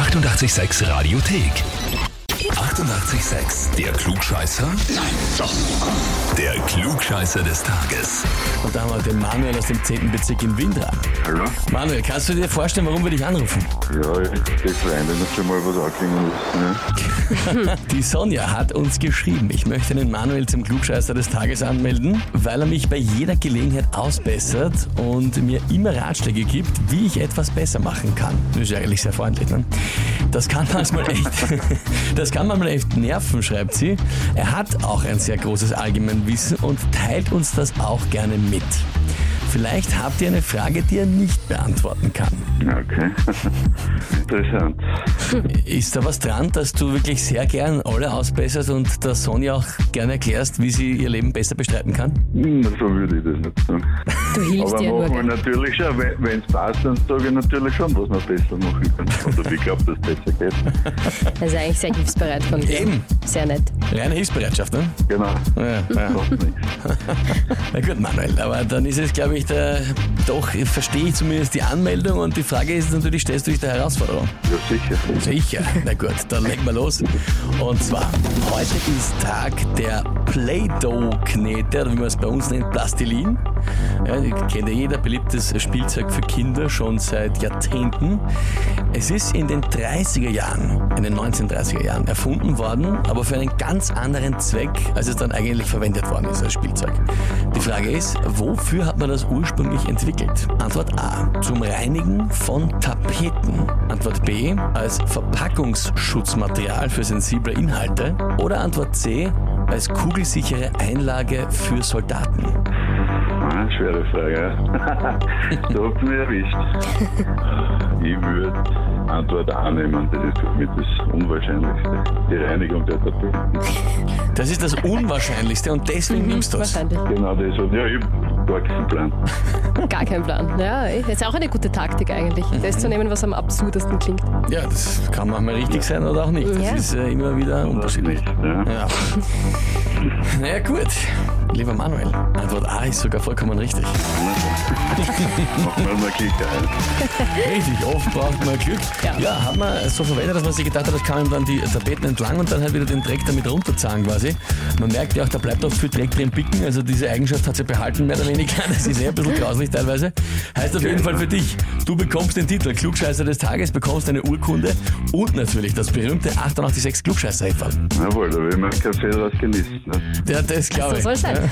886 Radiothek. 88,6. Der Klugscheißer? Nein, doch. Der Klugscheißer des Tages. Und da haben wir den Manuel aus dem 10. Bezirk in Wien dran. Hallo? Manuel, kannst du dir vorstellen, warum wir dich anrufen? Ja, die Freundin hat schon mal was angeklingen lassen. Ne? Die Sonja hat uns geschrieben, ich möchte den Manuel zum Klugscheißer des Tages anmelden, weil er mich bei jeder Gelegenheit ausbessert und mir immer Ratschläge gibt, wie ich etwas besser machen kann. Das ist ja eigentlich sehr freundlich, ne? Das kann manchmal echt, das kann manchmal echt nerven, schreibt sie. Er hat auch ein sehr großes Allgemeinwissen und teilt uns das auch gerne mit. Vielleicht habt ihr eine Frage, die er nicht beantworten kann. Okay. Interessant. Ist da was dran, dass du wirklich sehr gern alle ausbesserst und der Sonja auch gerne erklärst, wie sie ihr Leben besser bestreiten kann? Hm, So würde ich das nicht sagen. Du hilfst Aber dir machen wir natürlich schon, wenn es passt, dann sage ich natürlich schon, was man besser machen kann. Oder wie ich glaube, dass es besser geht. Also eigentlich sehr hilfsbereit von dir. Eben. Sehr nett. Reine Hilfsbereitschaft, ne? Genau. Ja, ja. Na gut, Manuel, aber dann ist es, glaube ich, der, doch verstehe ich zumindest die Anmeldung und die Frage ist natürlich, stellst du dich der Herausforderung? Ja, sicher. Sicher. Na gut, dann legen wir los. Und zwar, heute ist Tag der Play-Doh-Knete, oder wie man es bei uns nennt, Plastilin. Ja, kennt ja jeder, beliebtes Spielzeug für Kinder schon seit Jahrzehnten. Es ist in den 30er Jahren, in den 1930er Jahren erfunden worden, aber für einen ganz anderen Zweck, als es dann eigentlich verwendet worden ist als Spielzeug. Die Frage ist, wofür hat man das ursprünglich entwickelt? Antwort A. Zum Reinigen von Tapeten. Antwort B. Als Verpackungsschutzmaterial für sensible Inhalte. Oder Antwort C. Als kugelsichere Einlage für Soldaten. Ah, schwere Frage. ja. da habt ihr mich erwischt. Ich würde Antwort A nehmen, das ist für mich das Unwahrscheinlichste. Die Reinigung der Tapeten. Das ist das Unwahrscheinlichste und deswegen nimmst du es. Wahrscheinlich. Genau das. Und ja, ich gar keinen Plan. Gar kein Plan. Ja, eh. ist auch eine gute Taktik eigentlich. Das zu nehmen, was am absurdesten klingt. Ja, das kann manchmal richtig sein oder auch nicht. Das Ja. ist äh, immer wieder Oder unterschiedlich. nicht. Ja. Ja. Naja, gut. Lieber Manuel, Antwort A ist sogar vollkommen richtig. Wir mal Klick ein. Richtig, oft braucht man Glück. Ja. Ja. hat man so verwendet, dass man sich gedacht hat, das kann ihm dann die Tapeten entlang und dann halt wieder den Dreck damit runterzahlen quasi. Man merkt ja auch, da bleibt auch viel Dreck drin picken, also diese Eigenschaft hat sie behalten, mehr oder weniger. Das ist eher ein bisschen grauslich teilweise. Heißt auf jeden Fall für dich, du bekommst den Titel Klugscheißer des Tages, bekommst eine Urkunde und natürlich das berühmte 886 klugscheißer -Häferl. Jawohl, da will man Kaffee draus genießen. Ne? Ja, das glaube So ich. soll es sein.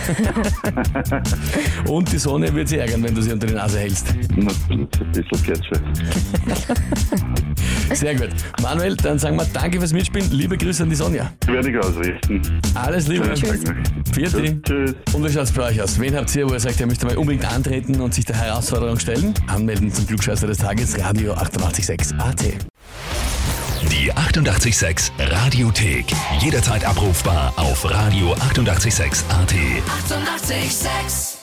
Und die Sonne wird sie ärgern, wenn du sie unter die Nase hältst. Na, ein bisschen Kätzche. Sehr gut. Manuel, dann sagen wir danke fürs Mitspielen. Liebe Grüße an die Sonja. Werde ich ausrichten. Alles Liebe. Schönen Tag Vierte. Tschüss. Und wie schaut's bei euch aus? Wen habt ihr, wo ihr sagt, ihr möchtet mal unbedingt antreten und sich der Herausforderung stellen? Anmelden zum Klugscheißer des Tages, Radio 886 AT. Die 88,6 Radiothek. Jederzeit abrufbar auf radio886.at. 88,6. Eighty-eight, sex.